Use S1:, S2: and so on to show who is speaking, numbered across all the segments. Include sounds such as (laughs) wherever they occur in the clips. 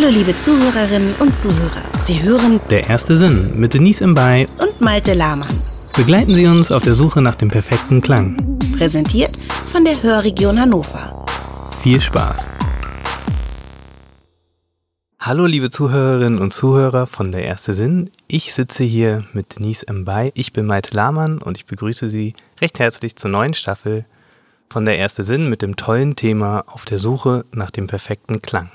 S1: Hallo liebe Zuhörerinnen und Zuhörer. Sie hören
S2: Der erste Sinn mit Denise Mbay.
S1: und Malte Lahmann.
S2: Begleiten Sie uns auf der Suche nach dem perfekten Klang.
S1: Präsentiert von der Hörregion Hannover.
S2: Viel Spaß. Hallo liebe Zuhörerinnen und Zuhörer von Der erste Sinn. Ich sitze hier mit Denise Mbay. Ich bin Malte Lahmann und ich begrüße Sie recht herzlich zur neuen Staffel von Der erste Sinn mit dem tollen Thema Auf der Suche nach dem perfekten Klang.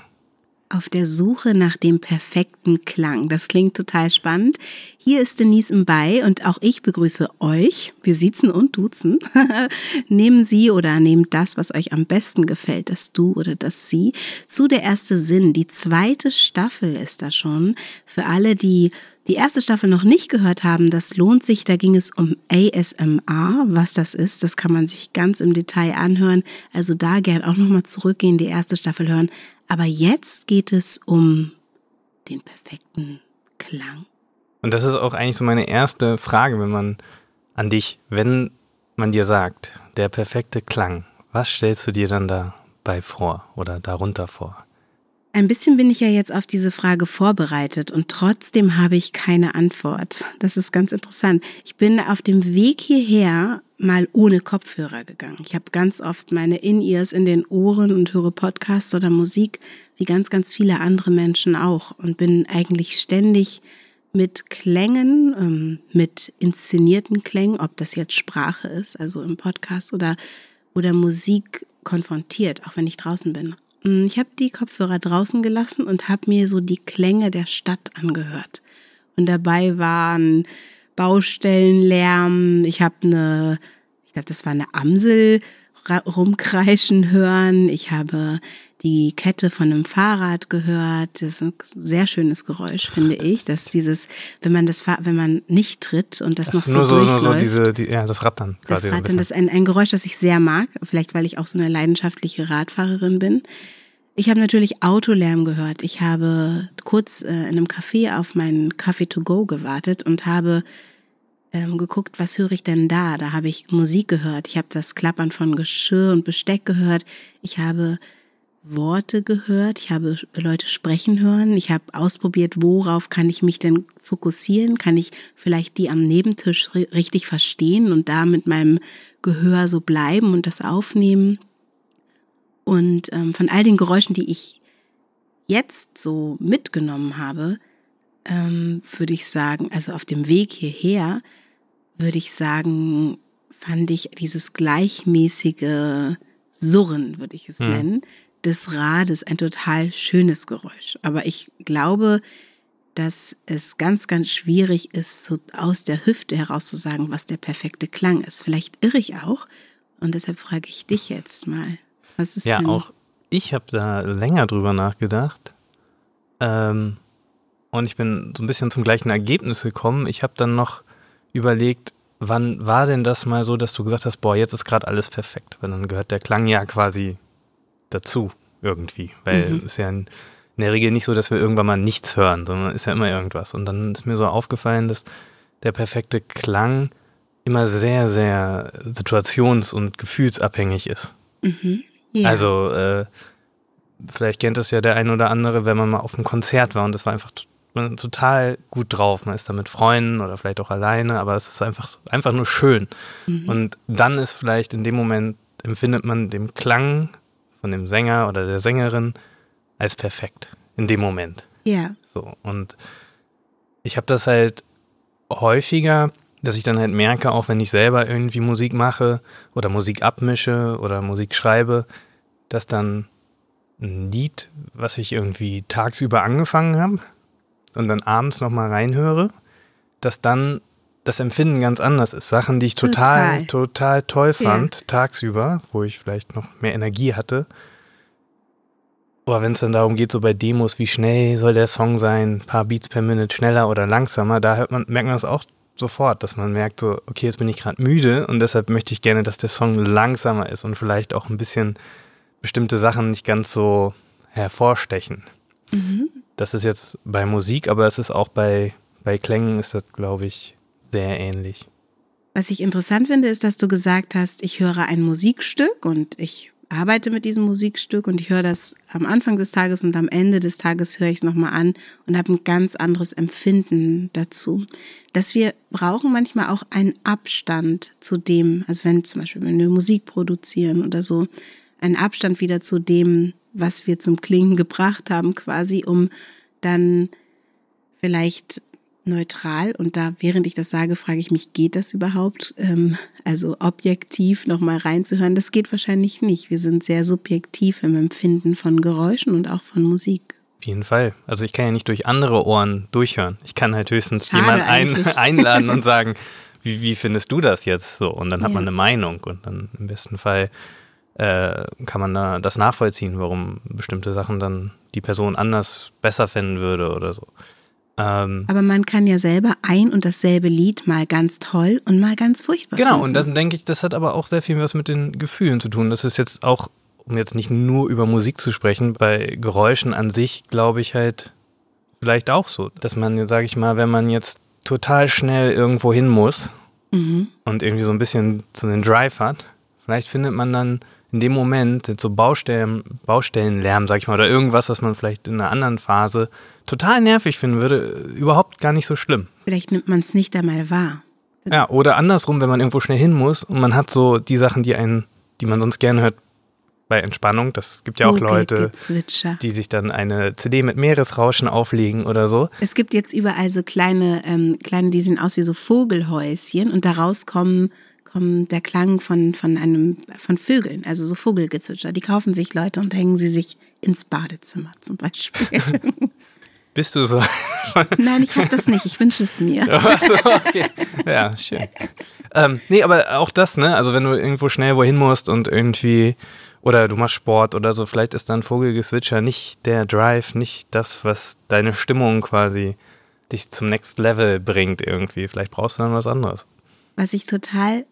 S1: Auf der Suche nach dem perfekten Klang. Das klingt total spannend. Hier ist Denise Mbay und auch ich begrüße euch. Wir siezen und duzen. (laughs) Nehmen Sie oder nehmt das, was euch am besten gefällt, das Du oder das Sie, zu der erste Sinn. Die zweite Staffel ist da schon. Für alle, die die erste Staffel noch nicht gehört haben, das lohnt sich. Da ging es um ASMR. Was das ist, das kann man sich ganz im Detail anhören. Also da gern auch nochmal zurückgehen, die erste Staffel hören. Aber jetzt geht es um den perfekten Klang.
S2: Und das ist auch eigentlich so meine erste Frage, wenn man an dich, wenn man dir sagt, der perfekte Klang, was stellst du dir dann dabei vor oder darunter vor?
S1: Ein bisschen bin ich ja jetzt auf diese Frage vorbereitet und trotzdem habe ich keine Antwort. Das ist ganz interessant. Ich bin auf dem Weg hierher mal ohne Kopfhörer gegangen. Ich habe ganz oft meine In-Ears in den Ohren und höre Podcasts oder Musik, wie ganz, ganz viele andere Menschen auch und bin eigentlich ständig mit Klängen, ähm, mit inszenierten Klängen, ob das jetzt Sprache ist, also im Podcast oder, oder Musik konfrontiert, auch wenn ich draußen bin. Mm, Ich habe die Kopfhörer draußen gelassen und habe mir so die Klänge der Stadt angehört. Und dabei waren Baustellenlärm. Ich habe eine, ich glaube, das war eine Amsel rumkreischen hören. Ich habe die Kette von einem Fahrrad gehört. Das ist ein sehr schönes Geräusch, finde ich. Dass dieses, wenn man das, Fahr- wenn man nicht tritt und das,
S2: Das
S1: noch so
S2: nur so, nur so
S1: durchläuft.
S2: diese, die, ja, das Rattern
S1: Das
S2: so
S1: Rattern,
S2: bisschen.
S1: das ist ein, ein Geräusch, das ich sehr mag, vielleicht weil ich auch so eine leidenschaftliche Radfahrerin bin. Ich habe natürlich Autolärm gehört. Ich habe kurz äh, in einem Café auf meinen Kaffee to go gewartet und habe ähm, geguckt, was höre ich denn da? Da habe ich Musik gehört. Ich habe das Klappern von Geschirr und Besteck gehört. Ich habe Worte gehört. Ich habe Leute sprechen hören. Ich habe ausprobiert, worauf kann ich mich denn fokussieren? Kann ich vielleicht die am Nebentisch ri- richtig verstehen und da mit meinem Gehör so bleiben und das aufnehmen? Und ähm, von all den Geräuschen, die ich jetzt so mitgenommen habe, ähm, würde ich sagen, also auf dem Weg hierher, würde ich sagen, fand ich dieses gleichmäßige Surren, würde ich es
S2: Hm.
S1: nennen, des Rades ein total schönes Geräusch. Aber ich glaube, dass es ganz, ganz schwierig ist, so aus der Hüfte heraus zu sagen, was der perfekte Klang ist. Vielleicht irre ich auch. Und deshalb frage ich dich jetzt mal. Was ist
S2: Ja,
S1: denn?
S2: auch ich habe da länger drüber nachgedacht. Ähm, und ich bin so ein bisschen zum gleichen Ergebnis gekommen. Ich habe dann noch überlegt, wann war denn das mal so, dass du gesagt hast, boah, jetzt ist gerade alles perfekt. Weil dann gehört der Klang ja quasi dazu irgendwie. Weil
S1: Mhm.
S2: es ist ja in, in der Regel nicht so, dass wir irgendwann mal nichts hören, sondern ist ja immer irgendwas. Und dann ist mir so aufgefallen, dass der perfekte Klang immer sehr, sehr situations- und gefühlsabhängig ist.
S1: Mhm. Ja.
S2: Also, äh, vielleicht kennt das ja der ein oder andere, wenn man mal auf einem Konzert war und das war einfach total gut drauf. Man ist da mit Freunden oder vielleicht auch alleine, aber es ist einfach, einfach nur schön.
S1: Mhm.
S2: Und dann ist vielleicht in dem Moment, empfindet man den Klang von dem Sänger oder der Sängerin als perfekt. In dem Moment.
S1: ja.
S2: So. Und ich habe das halt häufiger, dass ich dann halt merke, auch wenn ich selber irgendwie Musik mache oder Musik abmische oder Musik schreibe, dass dann ein Lied, was ich irgendwie tagsüber angefangen habe und dann abends nochmal reinhöre, dass dann das Empfinden ganz anders ist. Sachen, die ich total,
S1: Total.
S2: total toll fand, tagsüber, wo ich vielleicht noch mehr Energie hatte, aber wenn es dann darum geht, so bei Demos, wie schnell soll der Song sein, ein paar Beats per Minute schneller oder langsamer, da hört man, merkt man das auch sofort, dass man merkt so, okay, jetzt bin ich gerade müde und deshalb möchte ich gerne, dass der Song langsamer ist und vielleicht auch ein bisschen bestimmte Sachen nicht ganz so hervorstechen.
S1: Mhm.
S2: Das ist jetzt bei Musik, aber es ist auch bei, bei Klängen ist das, glaube ich, sehr ähnlich.
S1: Was ich interessant finde, ist, dass du gesagt hast, ich höre ein Musikstück und ich arbeite mit diesem Musikstück und ich höre das am Anfang des Tages und am Ende des Tages höre ich es nochmal an und habe ein ganz anderes Empfinden dazu. Dass wir brauchen manchmal auch einen Abstand zu dem, also wenn zum Beispiel, wenn wir Musik produzieren oder so, einen Abstand wieder zu dem, was wir zum Klingen gebracht haben, quasi, um dann vielleicht neutral und da, während ich das sage, frage ich mich, geht das überhaupt? Ähm, also objektiv nochmal reinzuhören, das geht wahrscheinlich nicht. Wir sind sehr subjektiv im Empfinden von Geräuschen und auch von Musik.
S2: Auf jeden Fall. Also ich kann ja nicht durch andere Ohren durchhören. Ich kann halt höchstens jemanden ein, (laughs) einladen und sagen, wie, wie findest du das jetzt so? Und dann hat ja. man eine Meinung und dann im besten Fall äh, kann man da das nachvollziehen, warum bestimmte Sachen dann die Person anders besser finden würde oder so.
S1: Ähm, Aber man kann ja selber ein und dasselbe Lied mal ganz toll und mal ganz furchtbar
S2: Genau, finden. und dann denke ich, das hat aber auch sehr viel was mit den Gefühlen zu tun. Das ist jetzt auch, um jetzt nicht nur über Musik zu sprechen, bei Geräuschen an sich glaube ich halt vielleicht auch so, dass man, sage ich mal, wenn man jetzt total schnell irgendwo hin muss mhm. und irgendwie so ein bisschen so einen Drive hat, vielleicht findet man dann in dem Moment so Baustellen, Baustellenlärm, sag ich mal, oder irgendwas, was man vielleicht in einer anderen Phase total nervig finden würde, überhaupt gar nicht so schlimm.
S1: Vielleicht nimmt man es nicht einmal wahr.
S2: Ja, oder andersrum, wenn man irgendwo schnell hin muss und man hat so die Sachen, die einen, die man sonst gerne hört bei Entspannung. Das gibt ja auch Leute, die sich dann eine CD mit Meeresrauschen auflegen oder so.
S1: Es gibt jetzt überall so kleine, ähm, kleine, die sehen aus wie so Vogelhäuschen und daraus kommen kommt der Klang von, von einem, von Vögeln, also so Vogelgezwitscher. Die kaufen sich Leute und hängen sie sich ins Badezimmer zum Beispiel. (laughs)
S2: Bist du so? (laughs)
S1: Nein, ich habe das nicht. Ich wünsche es mir.
S2: Also, (laughs) okay. Ja, schön. Ähm, nee, aber auch das, ne? Also wenn du irgendwo schnell wohin musst und irgendwie oder du machst Sport oder so, vielleicht ist dann Vogelgeswitcher nicht der Drive, nicht das, was deine Stimmung quasi dich zum Next Level bringt irgendwie. Vielleicht brauchst du dann was anderes.
S1: Was ich total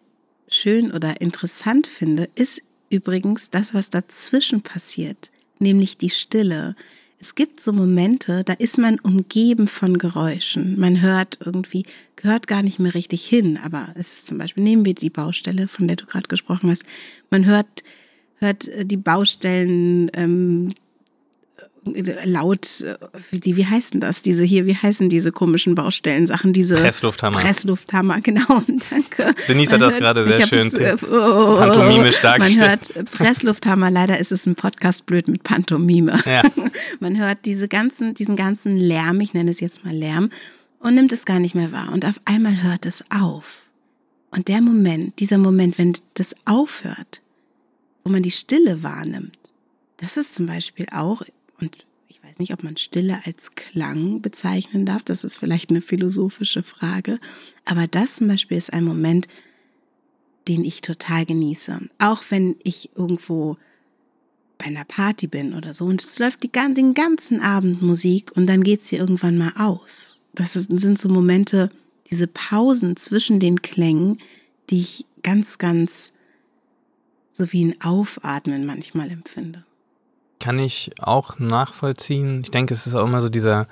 S1: schön oder interessant finde, ist übrigens das, was dazwischen passiert, nämlich die Stille. Es gibt so Momente, da ist man umgeben von Geräuschen. Man hört irgendwie, gehört gar nicht mehr richtig hin, aber es ist zum Beispiel, nehmen wir die Baustelle, von der du gerade gesprochen hast. Man hört, hört äh, die Baustellen, ähm, laut, wie, wie heißen das? Diese hier, wie heißen diese komischen Baustellensachen? Diese
S2: Presslufthammer.
S1: Presslufthammer, (laughs) genau. Danke.
S2: Denise hat das gerade sehr schön äh, oh, pantomimisch dargestellt.
S1: Man hört Presslufthammer, leider ist es ein Podcast blöd mit Pantomime. Ja. (laughs) Man hört diese ganzen, diesen ganzen Lärm, ich nenne es jetzt mal Lärm, und nimmt es gar nicht mehr wahr. Und auf einmal hört es auf. Und der Moment, dieser Moment, wenn das aufhört, wo man die Stille wahrnimmt, das ist zum Beispiel auch und ich weiß nicht, ob man Stille als Klang bezeichnen darf. Das ist vielleicht eine philosophische Frage. Aber das zum Beispiel ist ein Moment, den ich total genieße. Auch wenn ich irgendwo bei einer Party bin oder so und es läuft die, den ganzen Abend Musik und dann geht sie irgendwann mal aus. Das sind so Momente, diese Pausen zwischen den Klängen, die ich ganz, ganz so wie ein Aufatmen manchmal empfinde
S2: kann ich auch nachvollziehen. Ich denke, es ist auch immer so dieser,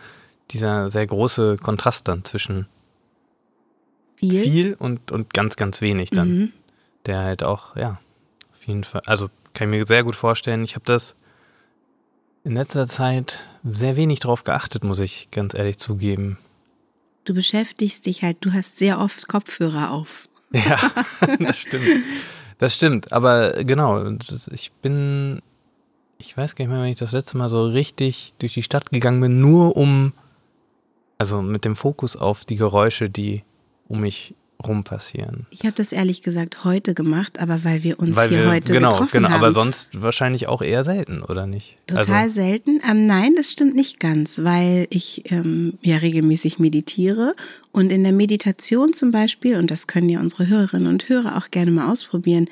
S2: dieser sehr große Kontrast dann zwischen viel, viel und, und ganz, ganz wenig dann. Mhm. Der halt auch, ja, auf jeden Fall, also kann ich mir sehr gut vorstellen. Ich habe das in letzter Zeit sehr wenig drauf geachtet, muss ich ganz ehrlich zugeben.
S1: Du beschäftigst dich halt, du hast sehr oft Kopfhörer auf.
S2: Ja, (laughs) das stimmt. Das stimmt, aber genau, ich bin ich weiß gar nicht mehr, wenn ich das letzte Mal so richtig durch die Stadt gegangen bin, nur um, also mit dem Fokus auf die Geräusche, die um mich rum passieren.
S1: Ich habe das ehrlich gesagt heute gemacht, aber weil wir uns weil hier wir, heute
S2: genau,
S1: getroffen
S2: genau,
S1: haben.
S2: Aber sonst wahrscheinlich auch eher selten, oder nicht?
S1: Total also, selten. Ähm, nein, das stimmt nicht ganz, weil ich ähm, ja regelmäßig meditiere und in der Meditation zum Beispiel, und das können ja unsere Hörerinnen und Hörer auch gerne mal ausprobieren,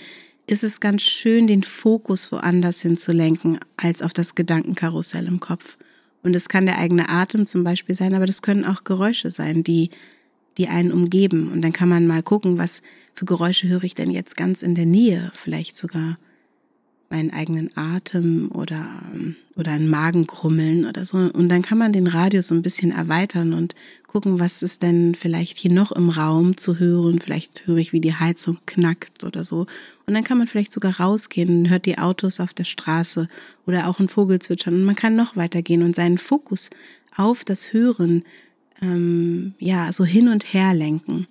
S1: ist es ganz schön, den Fokus woanders hinzulenken, als auf das Gedankenkarussell im Kopf. Und es kann der eigene Atem zum Beispiel sein, aber das können auch Geräusche sein, die, die einen umgeben. Und dann kann man mal gucken, was für Geräusche höre ich denn jetzt ganz in der Nähe, vielleicht sogar meinen eigenen Atem oder, oder ein Magengrummeln oder so. Und dann kann man den Radius so ein bisschen erweitern und gucken, was ist denn vielleicht hier noch im Raum zu hören. Vielleicht höre ich, wie die Heizung knackt oder so. Und dann kann man vielleicht sogar rausgehen und hört die Autos auf der Straße oder auch ein Vogel zwitschern. Und man kann noch weitergehen und seinen Fokus auf das Hören ähm, ja so hin und her lenken.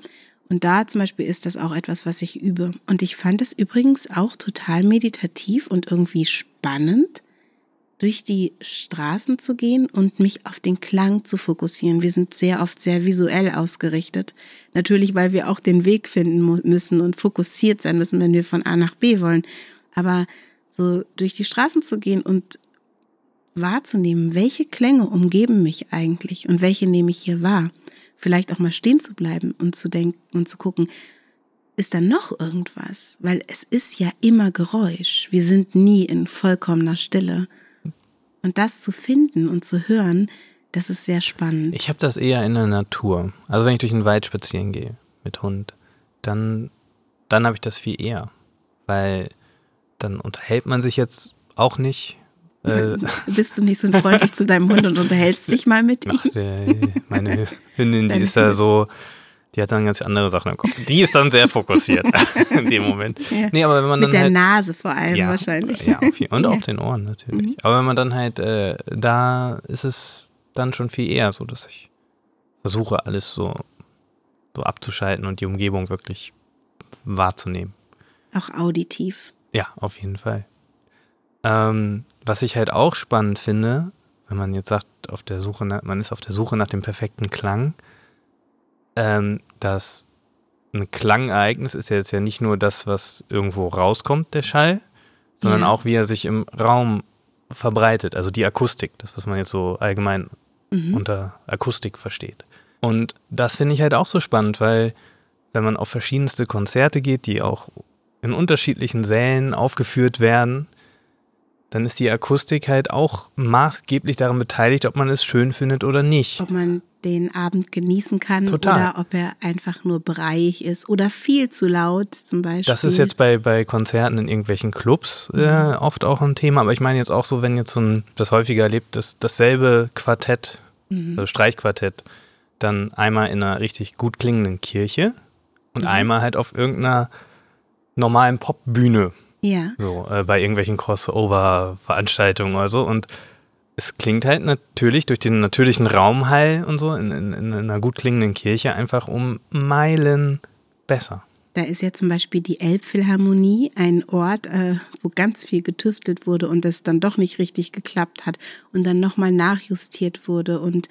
S1: Und da zum Beispiel ist das auch etwas, was ich übe. Und ich fand es übrigens auch total meditativ und irgendwie spannend, durch die Straßen zu gehen und mich auf den Klang zu fokussieren. Wir sind sehr oft sehr visuell ausgerichtet. Natürlich, weil wir auch den Weg finden müssen und fokussiert sein müssen, wenn wir von A nach B wollen. Aber so durch die Straßen zu gehen und wahrzunehmen, welche Klänge umgeben mich eigentlich und welche nehme ich hier wahr vielleicht auch mal stehen zu bleiben und zu denken und zu gucken, ist da noch irgendwas? Weil es ist ja immer Geräusch. Wir sind nie in vollkommener Stille. Und das zu finden und zu hören, das ist sehr spannend.
S2: Ich habe das eher in der Natur. Also wenn ich durch den Wald spazieren gehe mit Hund, dann, dann habe ich das viel eher. Weil dann unterhält man sich jetzt auch nicht
S1: äh, (laughs) Bist du nicht so freundlich zu deinem Hund und unterhältst dich mal mit ihm? Ach,
S2: der, meine Hündin, die ist da so, die hat dann ganz andere Sachen im Kopf. Die ist dann sehr fokussiert (laughs) in dem Moment.
S1: Ja. Nee, aber wenn man Mit der halt, Nase vor allem ja, wahrscheinlich.
S2: Ja, und ja. auch den Ohren natürlich. Mhm. Aber wenn man dann halt, äh, da ist es dann schon viel eher so, dass ich versuche, alles so, so abzuschalten und die Umgebung wirklich wahrzunehmen.
S1: Auch auditiv.
S2: Ja, auf jeden Fall. Ähm, was ich halt auch spannend finde, wenn man jetzt sagt, auf der Suche nach, man ist auf der Suche nach dem perfekten Klang, ähm, dass ein Klangereignis ist ja jetzt ja nicht nur das, was irgendwo rauskommt, der Schall, sondern ja. auch, wie er sich im Raum verbreitet, also die Akustik, das, was man jetzt so allgemein mhm. unter Akustik versteht. Und das finde ich halt auch so spannend, weil wenn man auf verschiedenste Konzerte geht, die auch in unterschiedlichen Sälen aufgeführt werden, dann ist die Akustik halt auch maßgeblich daran beteiligt, ob man es schön findet oder nicht.
S1: Ob man den Abend genießen kann Total. oder ob er einfach nur breiig ist oder viel zu laut zum Beispiel.
S2: Das ist jetzt bei, bei Konzerten in irgendwelchen Clubs äh, mhm. oft auch ein Thema, aber ich meine jetzt auch so, wenn jetzt so ein, das häufiger erlebt, dass dasselbe Quartett, mhm. also Streichquartett, dann einmal in einer richtig gut klingenden Kirche und mhm. einmal halt auf irgendeiner normalen Popbühne
S1: ja.
S2: So, äh, bei irgendwelchen Crossover-Veranstaltungen oder so. Und es klingt halt natürlich durch den natürlichen Raumhall und so in, in, in einer gut klingenden Kirche einfach um Meilen besser.
S1: Da ist ja zum Beispiel die Elbphilharmonie, ein Ort, äh, wo ganz viel getüftelt wurde und es dann doch nicht richtig geklappt hat und dann nochmal nachjustiert wurde und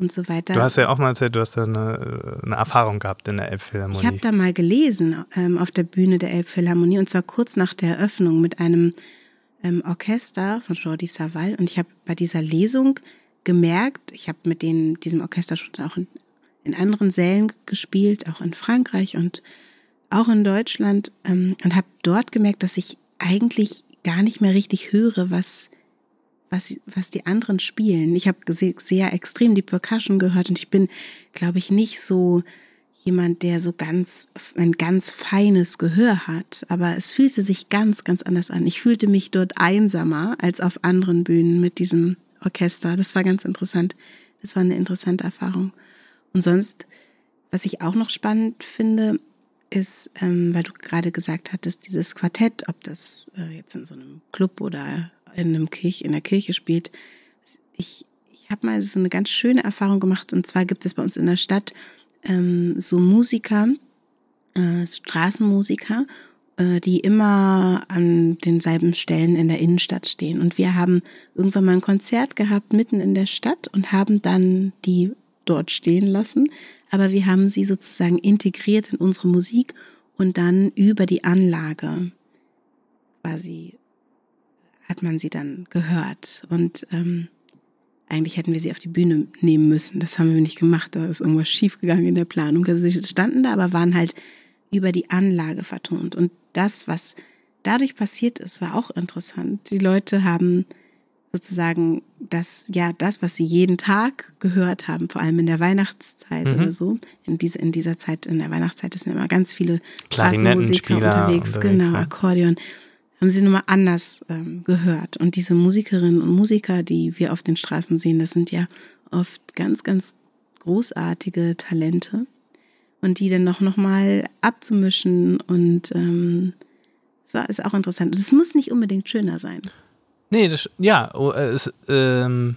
S1: und so weiter.
S2: Du hast ja auch mal erzählt, du hast da eine, eine Erfahrung gehabt in der Elbphilharmonie.
S1: Ich habe da mal gelesen ähm, auf der Bühne der Elbphilharmonie und zwar kurz nach der Eröffnung mit einem ähm, Orchester von Jordi Savall und ich habe bei dieser Lesung gemerkt, ich habe mit denen, diesem Orchester schon auch in, in, anderen Sälen gespielt, auch in Frankreich und auch in Deutschland ähm, und habe dort gemerkt, dass ich eigentlich gar nicht mehr richtig höre, was was, was die anderen spielen. Ich habe sehr extrem die Percussion gehört und ich bin, glaube ich, nicht so jemand, der so ganz, ein ganz feines Gehör hat. Aber es fühlte sich ganz, ganz anders an. Ich fühlte mich dort einsamer als auf anderen Bühnen mit diesem Orchester. Das war ganz interessant. Das war eine interessante Erfahrung. Und sonst, was ich auch noch spannend finde, ist, ähm, weil du gerade gesagt hattest, dieses Quartett, ob das äh, jetzt in so einem Club oder in, einem Kirch, in der Kirche spielt. Ich, ich habe mal so eine ganz schöne Erfahrung gemacht und zwar gibt es bei uns in der Stadt ähm, so Musiker, äh, Straßenmusiker, äh, die immer an denselben Stellen in der Innenstadt stehen. Und wir haben irgendwann mal ein Konzert gehabt mitten in der Stadt und haben dann die dort stehen lassen. Aber wir haben sie sozusagen integriert in unsere Musik und dann über die Anlage quasi hat man sie dann gehört. Und ähm, eigentlich hätten wir sie auf die Bühne nehmen müssen. Das haben wir nicht gemacht. Da ist irgendwas schiefgegangen in der Planung. Also sie standen da, aber waren halt über die Anlage vertont. Und das, was dadurch passiert ist, war auch interessant. Die Leute haben sozusagen das, ja, das, was sie jeden Tag gehört haben, vor allem in der Weihnachtszeit mhm. oder so. In, diese, in dieser Zeit, in der Weihnachtszeit sind immer ganz viele Straßenmusiker unterwegs, unterwegs, genau, Akkordeon haben sie nochmal anders ähm, gehört. Und diese Musikerinnen und Musiker, die wir auf den Straßen sehen, das sind ja oft ganz, ganz großartige Talente. Und die dann noch, noch mal abzumischen und ähm, das ist auch interessant. Es muss nicht unbedingt schöner sein.
S2: Nee, das, ja, oh, äh, es, ähm,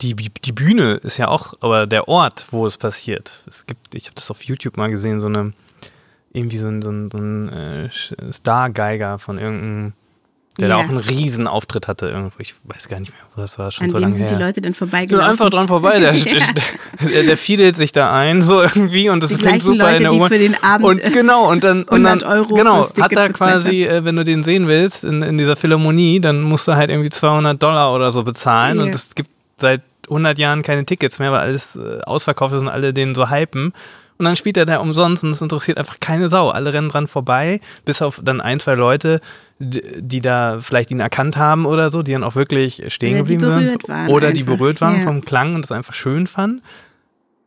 S2: die, die Bühne ist ja auch, aber der Ort, wo es passiert. Es gibt, ich habe das auf YouTube mal gesehen, so eine, irgendwie so ein, so ein, so ein äh, Star-Geiger von irgendeinem der ja. da auch einen riesen Auftritt hatte irgendwo. Ich weiß gar nicht mehr, wo das war. Schon
S1: An
S2: so lange
S1: sind
S2: her.
S1: die Leute dann vorbeigelaufen.
S2: einfach dran vorbei. Der, (laughs) der, der, fiedelt sich da ein so irgendwie und das
S1: die
S2: klingt super
S1: Leute,
S2: in der
S1: die
S2: Uhr.
S1: für den Abend
S2: und genau und dann und dann
S1: Euro
S2: genau hat er quasi, äh, wenn du den sehen willst in, in dieser Philharmonie, dann musst du halt irgendwie 200 Dollar oder so bezahlen yeah. und es gibt seit 100 Jahren keine Tickets mehr, weil alles äh, ausverkauft ist und alle den so hypen. Und dann spielt er da umsonst und es interessiert einfach keine Sau. Alle rennen dran vorbei, bis auf dann ein, zwei Leute, die, da vielleicht ihn erkannt haben oder so, die dann auch wirklich stehen
S1: Oder
S2: geblieben sind.
S1: waren
S2: Oder
S1: einfach.
S2: die berührt waren
S1: Ja.
S2: vom Klang und es einfach schön fanden.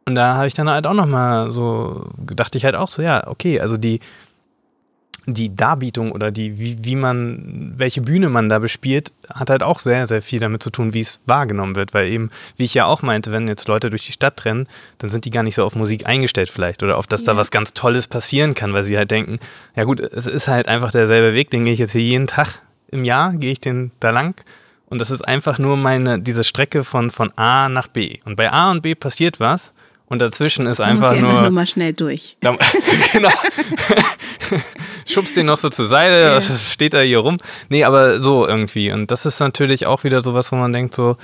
S2: Und da habe ich dann halt auch nochmal so, dachte ich halt auch so, ja, okay, also die, die Darbietung oder die, wie, wie man, welche Bühne man da bespielt, hat halt auch sehr, sehr viel damit zu tun, wie es wahrgenommen wird. Weil eben, wie ich ja auch meinte, wenn jetzt Leute durch die Stadt rennen, dann sind die gar nicht so auf Musik eingestellt vielleicht oder auf, dass da
S1: Ja.
S2: was ganz Tolles passieren kann, weil sie halt denken, ja gut, es ist halt einfach derselbe Weg, den gehe ich jetzt hier jeden Tag im Jahr, gehe ich den da lang. Und das ist einfach nur meine, diese Strecke von, von A nach B. Und bei A und B passiert was und dazwischen ist
S1: Da muss
S2: einfach
S1: einfach
S2: nur
S1: nur mal schnell durch.
S2: da, (laughs) genau. (laughs) Schubst den noch so zur Seite,
S1: Ja.
S2: steht da hier rum. Nee, aber so irgendwie. Und das ist natürlich auch wieder sowas, wo man denkt so,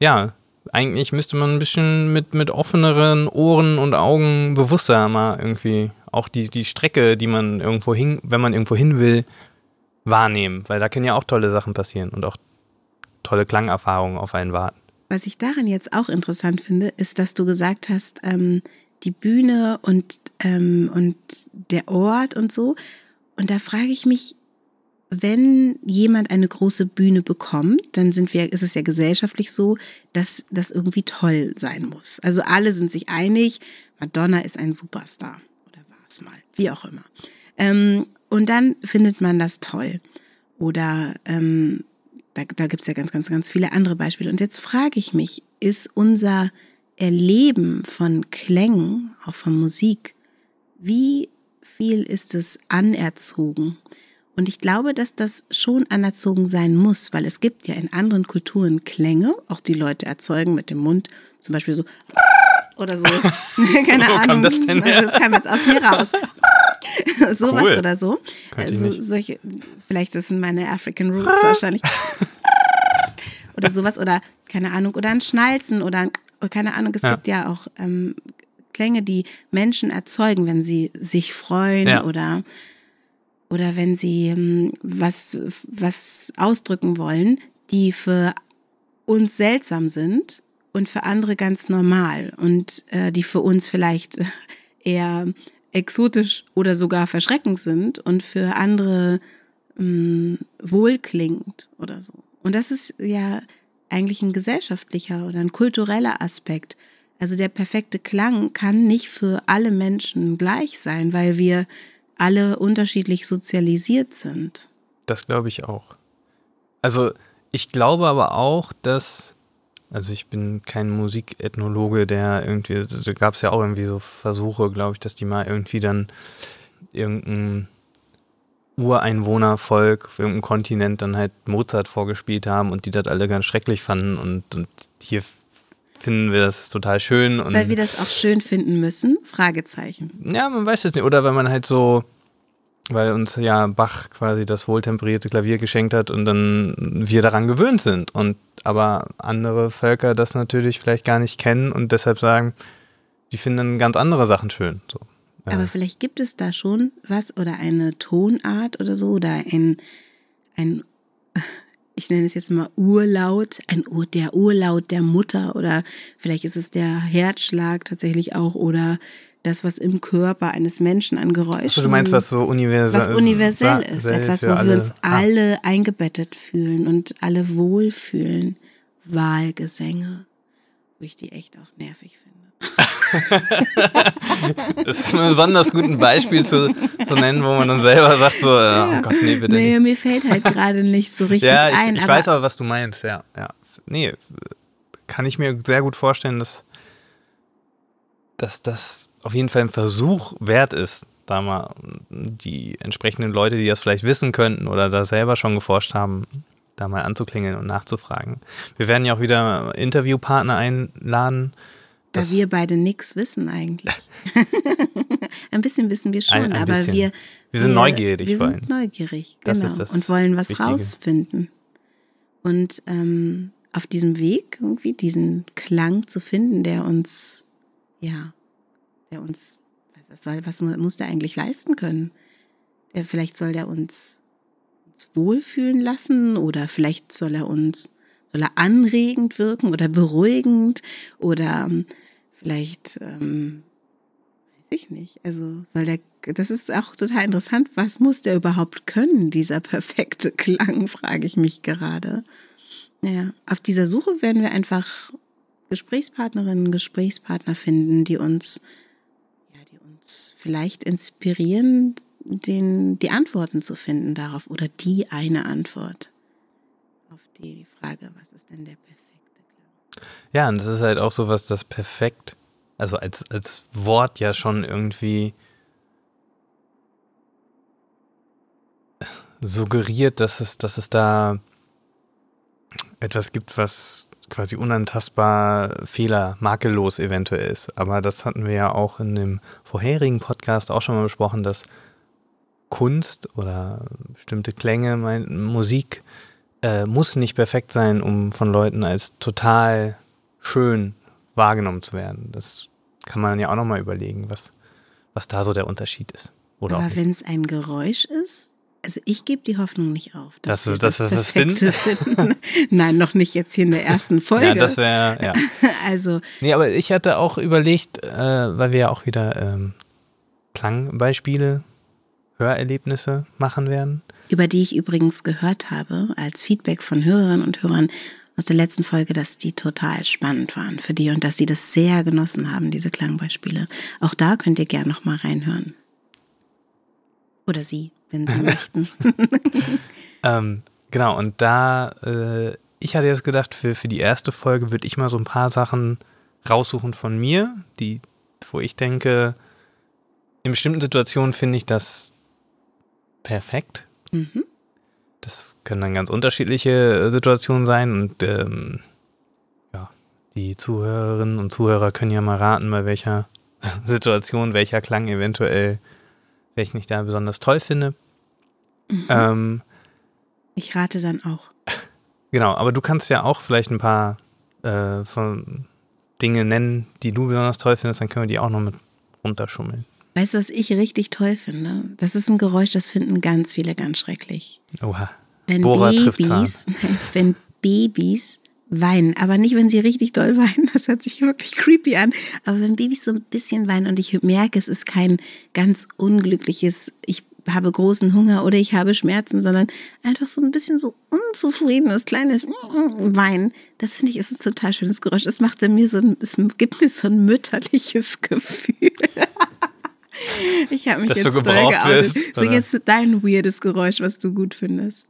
S2: ja, eigentlich müsste man ein bisschen mit, mit offeneren Ohren und Augen bewusster mal irgendwie auch die, die Strecke, die man irgendwo hin, wenn man irgendwo hin will, wahrnehmen. Weil da können ja auch tolle Sachen passieren und auch tolle Klangerfahrungen auf einen warten.
S1: Was ich daran jetzt auch interessant finde, ist, dass du gesagt hast, ähm, die Bühne und, ähm, und der Ort und so. Und da frage ich mich, wenn jemand eine große Bühne bekommt, dann sind wir, ist es ja gesellschaftlich so, dass das irgendwie toll sein muss. Also alle sind sich einig, Madonna ist ein Superstar. Oder war es mal, wie auch immer. Ähm, und dann findet man das toll. Oder ähm, da, da gibt es ja ganz, ganz, ganz viele andere Beispiele. Und jetzt frage ich mich, ist unser Erleben von Klängen, auch von Musik, wie viel ist es anerzogen? Und ich glaube, dass das schon anerzogen sein muss, weil es gibt ja in anderen Kulturen Klänge, auch die Leute erzeugen mit dem Mund, zum Beispiel so oder so. (laughs) (laughs) Keine
S2: Wo kam
S1: Ahnung.
S2: das denn her?
S1: Das kam jetzt aus mir raus. (laughs) Sowas
S2: Cool.
S1: oder so. Also solche, vielleicht das sind meine African Roots wahrscheinlich. oder sowas oder keine Ahnung oder ein Schnalzen oder oder keine Ahnung. Es
S2: Ja.
S1: gibt ja auch ähm, Klänge, die Menschen erzeugen, wenn sie sich freuen
S2: Ja.
S1: oder oder wenn sie ähm, was was ausdrücken wollen, die für uns seltsam sind und für andere ganz normal und äh, die für uns vielleicht (laughs) eher exotisch oder sogar verschreckend sind und für andere mh, wohlklingend oder so. Und das ist ja eigentlich ein gesellschaftlicher oder ein kultureller Aspekt. Also der perfekte Klang kann nicht für alle Menschen gleich sein, weil wir alle unterschiedlich sozialisiert sind.
S2: Das glaube ich auch. Also ich glaube aber auch, dass, also ich bin kein Musikethnologe, der irgendwie, da gab es ja auch irgendwie so Versuche, glaube ich, dass die mal irgendwie dann irgendein Ureinwohnervolk auf irgendeinem Kontinent dann halt Mozart vorgespielt haben und die das alle ganz schrecklich fanden und, und hier finden wir das total schön. Und
S1: Weil wir das auch schön finden müssen? Fragezeichen.
S2: ja, man weiß es nicht. Oder weil man halt so, weil uns ja Bach quasi das wohltemperierte Klavier geschenkt hat und dann wir daran gewöhnt sind. Und aber andere Völker das natürlich vielleicht gar nicht kennen und deshalb sagen, die finden ganz andere Sachen schön. So. Ja.
S1: Aber vielleicht gibt es da schon was oder eine Tonart oder so oder ein, ein (laughs) ich nenne es jetzt mal Urlaut, ein Ur, der Urlaut der Mutter oder vielleicht ist es der Herzschlag tatsächlich auch oder das, was im Körper eines Menschen an Geräuschen.
S2: Achso, du meinst, was so universell
S1: was universell ist,
S2: sel-
S1: etwas, wo
S2: alle-
S1: wir uns
S2: Ah,
S1: alle eingebettet fühlen und alle wohlfühlen. Wahlgesänge, wo ich die echt auch nervig finde. (laughs)
S2: das ist ein besonders gutes Beispiel zu, zu nennen, wo man dann selber sagt so, äh, oh Gott, nee, bitte
S1: Nee,
S2: nicht.
S1: mir fällt halt gerade nicht so richtig
S2: Ja, ich,
S1: ein.
S2: ich
S1: aber
S2: weiß aber, was du meinst, ja. ja. Nee, kann ich mir sehr gut vorstellen, dass, dass das auf jeden Fall ein Versuch wert ist, da mal die entsprechenden Leute, die das vielleicht wissen könnten oder da selber schon geforscht haben, da mal anzuklingeln und nachzufragen. Wir werden ja auch wieder Interviewpartner einladen.
S1: da wir beide nichts wissen eigentlich. (laughs) ein bisschen wissen wir schon,
S2: Ein- ein
S1: aber
S2: bisschen.
S1: wir.
S2: Wir sind neugierig
S1: Wir sind neugierig, genau. und wollen was
S2: Wichtige.
S1: rausfinden. Und ähm, auf diesem Weg irgendwie diesen Klang zu finden, der uns, ja, der uns, was, soll, was mu- muss der eigentlich leisten können? Der, vielleicht soll der uns, uns wohlfühlen lassen oder vielleicht soll er uns, soll er anregend wirken oder beruhigend oder ähm, vielleicht, ähm, weiß ich nicht, also soll der, das ist auch total interessant, was muss der überhaupt können, dieser perfekte Klang, (laughs) frage ich mich gerade. Naja, auf dieser Suche werden wir einfach Gesprächspartnerinnen, Gesprächspartner finden, die uns vielleicht inspirieren, den, die Antworten zu finden darauf oder die eine Antwort auf die Frage, was ist denn der perfekte Klang?
S2: Ja, und das ist halt auch sowas, das perfekt, also als, als Wort ja schon irgendwie suggeriert, dass es, dass es da etwas gibt, was quasi unantastbar fehler, makellos eventuell ist. Aber das hatten wir ja auch in dem vorherigen Podcast auch schon mal besprochen, dass Kunst oder bestimmte Klänge, Musik äh, muss nicht perfekt sein, um von Leuten als total schön wahrgenommen zu werden. Das kann man ja auch nochmal überlegen, was, was da so der Unterschied ist. Oder
S1: Aber wenn es ein Geräusch ist, also ich gebe die Hoffnung nicht auf.
S2: Dass dass wir was finden?
S1: Perfekte finden. (laughs) Nein, noch nicht jetzt hier in der ersten Folge.
S2: Ja, das wäre, ja.
S1: also,
S2: Nee, aber ich hatte auch überlegt, äh, weil wir ja auch wieder ähm, Klangbeispiele, Hörerlebnisse machen werden.
S1: über die ich übrigens gehört habe, als Feedback von Hörerinnen und Hörern aus der letzten Folge, dass die total spannend waren für die und dass sie das sehr genossen haben, diese Klangbeispiele. Auch da könnt ihr gerne noch mal reinhören. Oder sie, wenn sie möchten. (laughs)
S2: Ähm, genau, und da, äh, ich hatte jetzt gedacht, für, für die erste Folge würde ich mal so ein paar Sachen raussuchen von mir, die, wo ich denke, in bestimmten Situationen finde ich das perfekt.
S1: Mhm.
S2: Das können dann ganz unterschiedliche äh, Situationen sein und ähm, ja, die Zuhörerinnen und Zuhörer können ja mal raten, bei welcher (laughs) Situation, welcher Klang eventuell, welchen ich da besonders toll finde. Ähm,
S1: Ich rate dann auch. (laughs)
S2: Genau, aber du kannst ja auch vielleicht ein paar äh, von Dinge nennen, die du besonders toll findest, dann können wir die auch noch mit runterschummeln.
S1: Weißt du, was ich richtig toll finde? Das ist ein Geräusch, das finden ganz viele ganz schrecklich.
S2: Oha.
S1: Wenn
S2: Bohrer trifft
S1: Babys, nein, (laughs) wenn Babys weinen, aber nicht, wenn sie richtig doll weinen, das hört sich wirklich creepy an, aber wenn Babys so ein bisschen weinen und ich merke, es ist kein ganz unglückliches, ich habe großen Hunger oder ich habe Schmerzen, sondern einfach so ein bisschen so unzufriedenes, kleines Weinen, das finde ich ist ein total schönes Geräusch. Es macht mir so ein, es gibt mir so ein mütterliches (laughs) Gefühl. Ich habe mich
S2: Dass du
S1: jetzt
S2: gebraucht
S1: geoutet.
S2: wirst,
S1: So jetzt dein weirdes Geräusch, was du gut findest.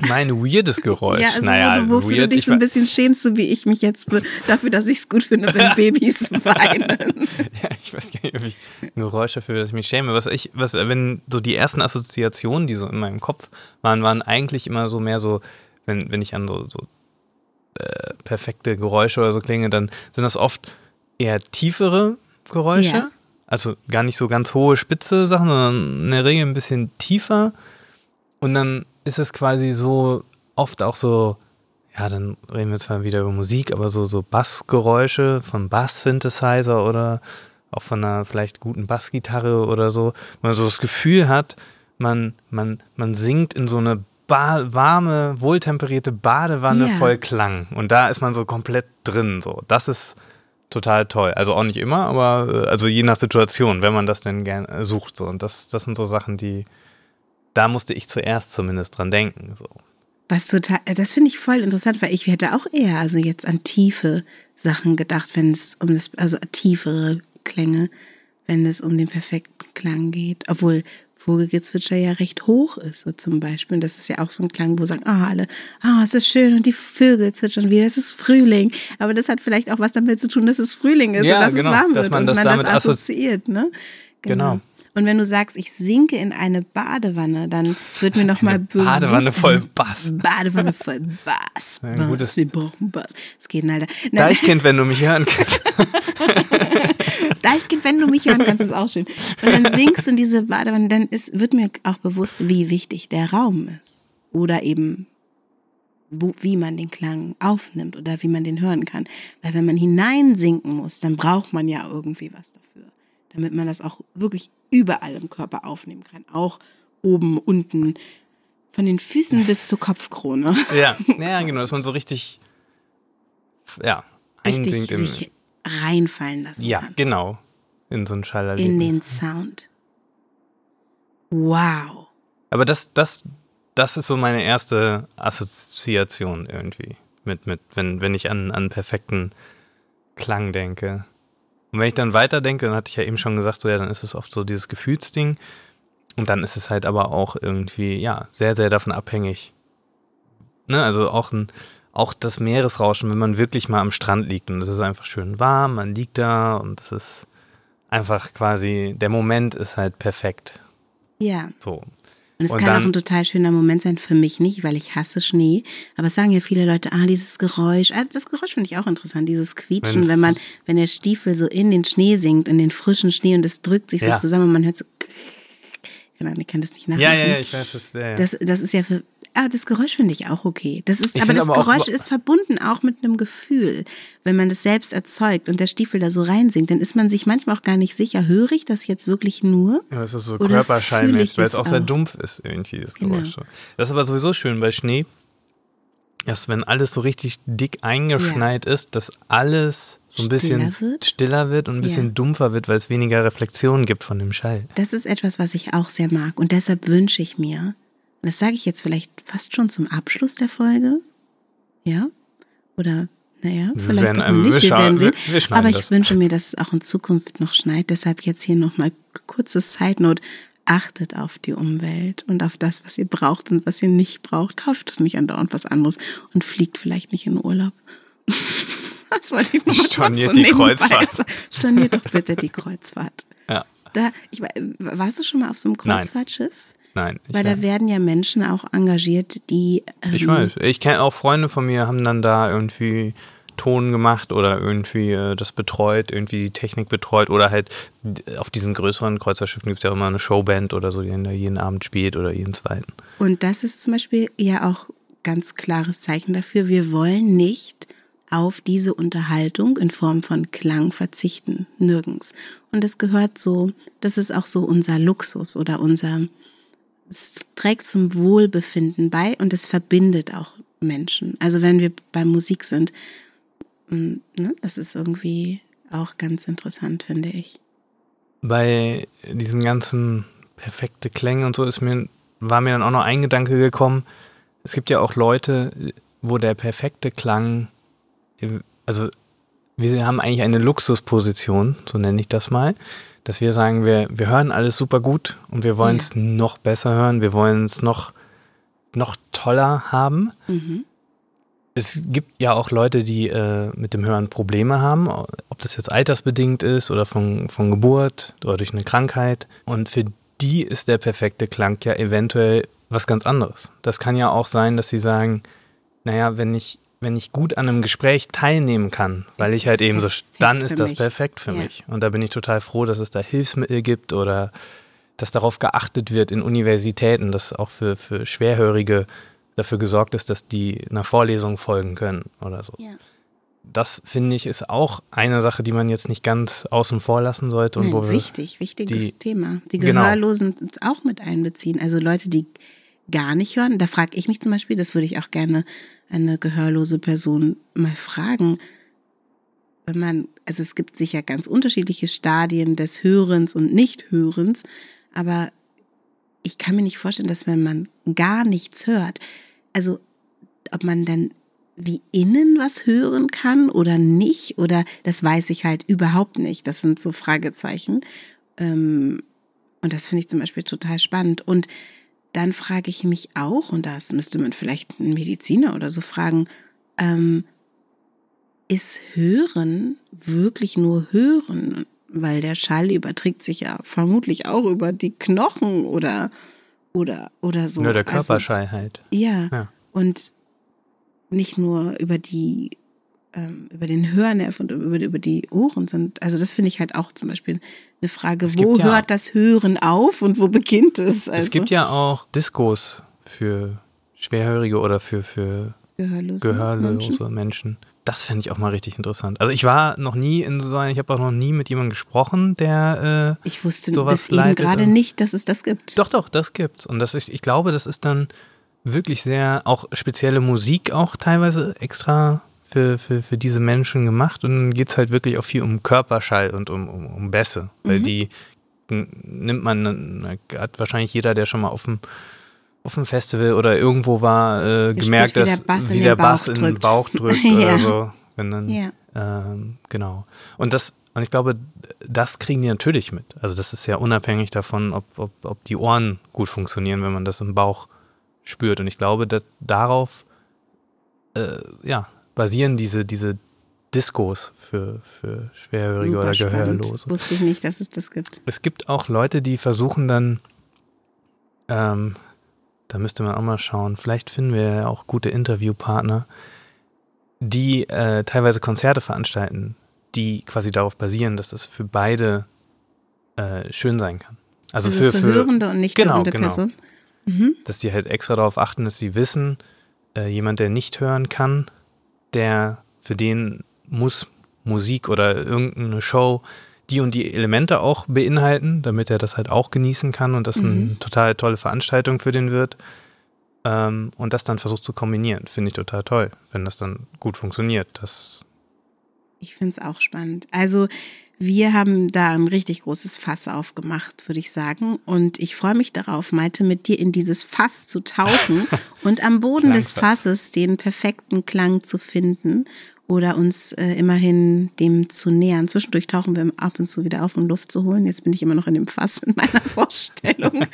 S2: Mein weirdes Geräusch.
S1: Ja, also
S2: naja,
S1: wo wofür
S2: weird,
S1: du dich
S2: ich
S1: so ein bisschen schämst, so wie ich mich jetzt dafür, dass ich es gut finde, wenn (laughs) Babys weinen.
S2: Ja, ich weiß gar nicht, ob ich ein Geräusch dafür, dass ich mich schäme. Was ich, was, wenn so die ersten Assoziationen, die so in meinem Kopf waren, waren eigentlich immer so mehr so, wenn, wenn ich an so, so äh, perfekte Geräusche oder so klinge, dann sind das oft eher tiefere Geräusche.
S1: Ja.
S2: Also gar nicht so ganz hohe, spitze Sachen, sondern in der Regel ein bisschen tiefer. Und dann ist es quasi so oft auch so, ja, dann reden wir zwar wieder über Musik, aber so, so Bassgeräusche von Bass-Synthesizer oder auch von einer vielleicht guten Bassgitarre oder so, wo man so das Gefühl hat, man, man, man singt in so eine ba warme, wohltemperierte Badewanne
S1: Ja.
S2: voll Klang. Und da ist man so komplett drin. So. Das ist total toll. Also auch nicht immer, aber äh, also je nach Situation, wenn man das denn gerne äh, sucht. So. Und das, das sind so Sachen, die, da musste ich zuerst zumindest dran denken. So.
S1: Was total, das finde ich voll interessant, weil ich hätte auch eher, also jetzt an Tiefe Sachen gedacht, wenn es um das, also tiefere Klänge, wenn es um den perfekten Klang geht. Obwohl Vogelgezwitscher ja recht hoch ist, so zum Beispiel. Und das ist ja auch so ein Klang, wo sagen, ah, alle, ah, es ist schön und die Vögel zwitschern wieder, es ist Frühling. Aber das hat vielleicht auch was damit zu tun, dass es Frühling ist
S2: Ja,
S1: und dass
S2: genau,
S1: es warm
S2: dass
S1: wird
S2: man
S1: und
S2: das
S1: man
S2: damit
S1: das
S2: assozi-
S1: assoziiert, ne?
S2: Genau.
S1: Und wenn du sagst, ich sinke in eine Badewanne, dann wird mir nochmal bewusst.
S2: Badewanne voll Bass.
S1: Badewanne voll Bass. (laughs)
S2: Ja,
S1: Bass.
S2: gutes-
S1: Wir brauchen Bass. Es geht leider. Nein,
S2: Deichkind, (laughs) wenn du mich hören kannst. (laughs)
S1: Deichkind, wenn du mich hören kannst, ist auch schön. Und dann singst du in diese Badewanne, dann ist, wird mir auch bewusst, wie wichtig der Raum ist. Oder eben, wie man den Klang aufnimmt oder wie man den hören kann. Weil wenn man hineinsinken muss, dann braucht man ja irgendwie was dafür. Damit man das auch wirklich überall im Körper aufnehmen kann. Auch oben, unten, von den Füßen bis zur Kopfkrone. (laughs)
S2: ja. ja, genau, dass man so richtig, ja,
S1: Richtig
S2: einsinkt in,
S1: sich reinfallen lassen
S2: ja,
S1: kann.
S2: genau, in so ein
S1: In
S2: Schallerlebnis.
S1: den Sound. Wow.
S2: Aber das, das, das ist so meine erste Assoziation irgendwie. Mit, mit, wenn, wenn ich an, an perfekten Klang denke. Und wenn ich dann weiterdenke, dann hatte ich ja eben schon gesagt, so ja, dann ist es oft so dieses Gefühlsding. Und dann ist es halt aber auch irgendwie, ja, sehr, sehr davon abhängig. Ne, also auch ein, auch das Meeresrauschen, wenn man wirklich mal am Strand liegt und es ist einfach schön warm, man liegt da und es ist einfach quasi, der Moment ist halt perfekt.
S1: Ja.
S2: So.
S1: Und es
S2: Und
S1: kann auch
S2: dann-
S1: ein total schöner Moment sein, für mich nicht, weil ich hasse Schnee. Aber es sagen ja viele Leute, ah, dieses Geräusch. Ah, das Geräusch finde ich auch interessant, dieses Quietschen, wenn man, wenn der Stiefel so in den Schnee sinkt, in den frischen Schnee und es drückt sich
S2: Ja.
S1: so zusammen und man hört so. Ahnung, (laughs) ich kann das nicht nachmachen.
S2: Ja, ja, ja, ich weiß das. Ja, ja.
S1: Das, das ist ja für. Ah, das Geräusch finde ich auch okay. Das ist,
S2: Ich
S1: aber das
S2: aber
S1: Geräusch ist verbunden auch mit einem Gefühl. Wenn man das selbst erzeugt und der Stiefel da so reinsinkt, dann ist man sich manchmal auch gar nicht sicher, höre ich das jetzt wirklich nur?
S2: Ja, es ist so
S1: fühl
S2: weil es auch sehr dumpf ist, irgendwie, das
S1: Genau.
S2: Geräusch. Das ist aber sowieso schön bei Schnee, dass wenn alles so richtig dick eingeschneit ist, dass alles so ein bisschen
S1: Stiller wird?
S2: stiller wird und ein bisschen
S1: Ja.
S2: dumpfer wird, weil es weniger Reflexion gibt von dem Schall.
S1: Das ist etwas, was ich auch sehr mag. Und deshalb wünsche ich mir, und das sage ich jetzt vielleicht fast schon zum Abschluss der Folge, ja? Oder, naja, vielleicht
S2: werden
S1: auch nicht,
S2: wir
S1: wir werden sehen.
S2: wir- wir
S1: Aber ich
S2: das.
S1: wünsche mir, dass es auch in Zukunft noch schneit. Deshalb jetzt hier nochmal kurzes Side Note. Achtet auf die Umwelt und auf das, was ihr braucht und was ihr nicht braucht. Kauft nicht andauernd was anderes und fliegt vielleicht nicht in Urlaub. (laughs) Das wollte ich noch
S2: Storniert
S1: so
S2: die Kreuzfahrt.
S1: Storniert doch bitte die Kreuzfahrt. (laughs)
S2: Ja.
S1: Da, ich, wa- warst du schon mal auf so einem. Kreuzfahrtschiff?
S2: Nein. Ich,
S1: Weil da werden ja Menschen auch engagiert, die. Ähm,
S2: ich weiß. Ich kenne auch Freunde von mir, haben dann da irgendwie Ton gemacht oder irgendwie äh, das betreut, irgendwie die Technik betreut oder halt auf diesen größeren Kreuzfahrtschiffen gibt es ja immer eine Showband oder so, die dann da jeden Abend spielt oder jeden zweiten.
S1: Und das ist zum Beispiel ja auch ganz klares Zeichen dafür. Wir wollen nicht auf diese Unterhaltung in Form von Klang verzichten. Nirgends. Und das gehört so, das ist auch so unser Luxus oder unser, es trägt zum Wohlbefinden bei und es verbindet auch Menschen. Also wenn wir bei Musik sind, mm, ne, das ist irgendwie auch ganz interessant, finde ich.
S2: bei diesem ganzen perfekte Klänge und so ist mir, war mir dann auch noch ein Gedanke gekommen. Es gibt ja auch Leute, wo der perfekte Klang, also wir haben eigentlich eine Luxusposition, so nenne ich das mal, dass wir sagen, wir, wir hören alles super gut und wir wollen es noch besser hören, wir wollen es noch, noch toller haben.
S1: Mhm.
S2: Es gibt ja auch Leute, die äh, mit dem Hören Probleme haben, ob das jetzt altersbedingt ist oder von, von Geburt oder durch eine Krankheit. Und für die ist der perfekte Klang ja eventuell was ganz anderes. Das kann ja auch sein, dass sie sagen, naja, wenn ich, wenn ich gut an einem Gespräch teilnehmen kann, weil
S1: Ist
S2: ich halt eben so, dann ist das
S1: mich.
S2: perfekt für
S1: Ja.
S2: mich. Und da bin ich total froh, dass es da Hilfsmittel gibt oder dass darauf geachtet wird in Universitäten, dass auch für, für Schwerhörige dafür gesorgt ist, dass die einer Vorlesung folgen können oder so.
S1: Ja.
S2: Das finde ich ist auch eine Sache, die man jetzt nicht ganz außen vor lassen sollte. Und
S1: Nein,
S2: wo wir,
S1: wichtig, wichtiges
S2: die-
S1: Thema. Die
S2: Genau.
S1: Gehörlosen auch mit einbeziehen. Also Leute, die gar nicht hören. Da frage ich mich zum Beispiel, das würde ich auch gerne eine gehörlose Person mal fragen. Wenn man, also es gibt sicher ganz unterschiedliche Stadien des Hörens und Nichthörens, aber ich kann mir nicht vorstellen, dass wenn man gar nichts hört, also ob man dann wie innen was hören kann oder nicht? Oder das weiß ich halt überhaupt nicht. Das sind so Fragezeichen. Ähm, und das finde ich zum Beispiel total spannend. Und dann frage ich mich auch, und das müsste man vielleicht einen Mediziner oder so fragen, ähm, ist Hören wirklich nur Hören? Weil der Schall überträgt sich ja vermutlich auch über die Knochen oder, oder, oder so.
S2: Nur der also Körperschall also, halt.
S1: Ja. ja. Und nicht nur über die ähm, über den Hörnerv und über, über die Ohren sind. Also das finde ich halt auch zum Beispiel eine Frage, es wo hört das Hören auf und wo beginnt es?
S2: Also, es gibt ja auch Diskos für Schwerhörige oder für, für
S1: gehörlose,
S2: gehörlose Menschen. Menschen. Das fände ich auch mal richtig interessant. Also ich war noch nie in so einem, ich habe auch noch nie mit jemandem gesprochen, der
S1: äh, Ich wusste bis eben gerade nicht, dass es das gibt.
S2: Doch, doch, das gibt's. Und das ist, ich glaube, das ist dann wirklich sehr, auch spezielle Musik auch teilweise extra für, für, für diese Menschen gemacht. Und dann geht es halt wirklich auch viel um Körperschall und um, um, um Bässe. Weil mhm. die nimmt man, hat wahrscheinlich jeder, der schon mal auf dem, auf dem Festival oder irgendwo war, äh, gemerkt, dass wie der Bass in den Bauch (laughs) drückt ja. oder so. Wenn dann, ja. ähm, genau. Und das, und ich glaube, das kriegen die natürlich mit. Also das ist ja unabhängig davon, ob, ob, ob die Ohren gut funktionieren, wenn man das im Bauch spürt. Und ich glaube, dass darauf äh, ja, basieren diese, diese Diskos für, für Schwerhörige Super oder Gehörlose.
S1: Spannend. Wusste ich nicht, dass es das gibt.
S2: Es gibt auch Leute, die versuchen dann, ähm, da müsste man auch mal schauen, vielleicht finden wir ja auch gute Interviewpartner, die äh, teilweise Konzerte veranstalten, die quasi darauf basieren, dass das für beide äh, schön sein kann. Also, also für, für,
S1: hörende und nicht genau, hörende genau. Person.
S2: Mhm. Dass sie halt extra darauf achten, dass sie wissen, äh, jemand, der nicht hören kann, der für den muss Musik oder irgendeine Show die und die Elemente auch beinhalten, damit er das halt auch genießen kann und das mhm. eine total tolle Veranstaltung für den wird. Ähm, und das dann versucht zu kombinieren. Finde ich total toll, wenn das dann gut funktioniert. Das
S1: ich finde es auch spannend. Also wir haben da ein richtig großes Fass aufgemacht, würde ich sagen. Und ich freue mich darauf, Malte, mit dir in dieses Fass zu tauchen (laughs) und am Boden des Fasses den perfekten Klang zu finden oder uns äh, immerhin dem zu nähern. Zwischendurch tauchen wir ab und zu wieder auf, um Luft zu holen. Jetzt bin ich immer noch in dem Fass in meiner (laughs) Vorstellung.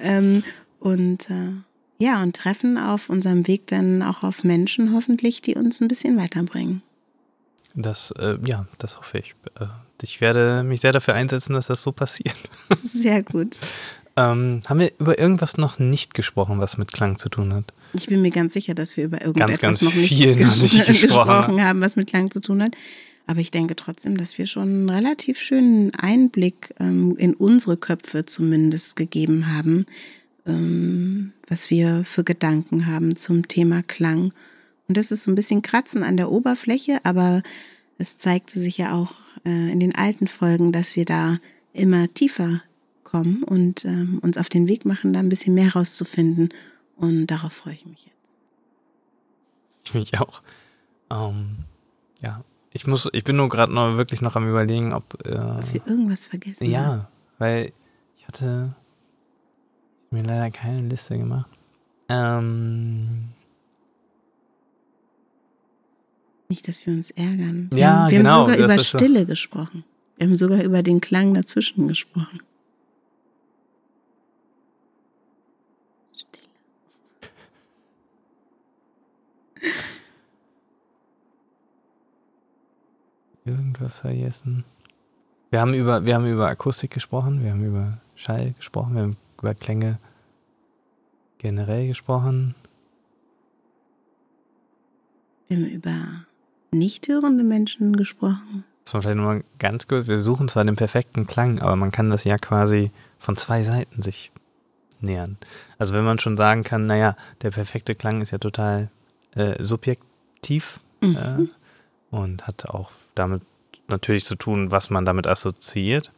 S1: ähm, und äh, ja, und treffen auf unserem Weg dann auch auf Menschen hoffentlich, die uns ein bisschen weiterbringen.
S2: Das, äh, ja, das hoffe ich. Äh, ich werde mich sehr dafür einsetzen, dass das so passiert. (laughs)
S1: Sehr gut.
S2: ähm, haben wir über irgendwas noch nicht gesprochen, was mit Klang zu tun hat?
S1: Ich bin mir ganz sicher, dass wir über irgendetwas
S2: ganz, ganz
S1: noch nicht,
S2: viel ges nicht (laughs) gesprochen, gesprochen
S1: haben, was mit Klang zu tun hat. Aber ich denke trotzdem, dass wir schon einen relativ schönen Einblick ähm, in unsere Köpfe zumindest gegeben haben, ähm, was wir für Gedanken haben zum Thema Klang. Und das ist so ein bisschen Kratzen an der Oberfläche, aber es zeigte sich ja auch äh, in den alten Folgen, dass wir da immer tiefer kommen und ähm, uns auf den Weg machen, da ein bisschen mehr rauszufinden. Und darauf freue ich mich jetzt.
S2: Ich mich auch. Ähm, ja, ich muss, ich bin nur gerade noch wirklich noch am überlegen, ob,
S1: äh, ob wir irgendwas vergessen
S2: Ja, haben. weil ich hatte mir leider keine Liste gemacht. Ähm,
S1: Nicht, dass wir uns ärgern.
S2: Wir ja,
S1: haben, wir
S2: genau,
S1: haben sogar über Stille so. gesprochen. Wir haben sogar über den Klang dazwischen gesprochen. Stille.
S2: Irgendwas vergessen. Wir haben über, wir haben über Akustik gesprochen, wir haben über Schall gesprochen, wir haben über Klänge generell gesprochen.
S1: Wir haben über nicht hörende Menschen gesprochen.
S2: Das war vielleicht nochmal ganz kurz. Wir suchen zwar den perfekten Klang, aber man kann das ja quasi von zwei Seiten sich nähern. Also wenn man schon sagen kann, naja, der perfekte Klang ist ja total äh, subjektiv mhm. äh, und hat auch damit natürlich zu tun, was man damit assoziiert.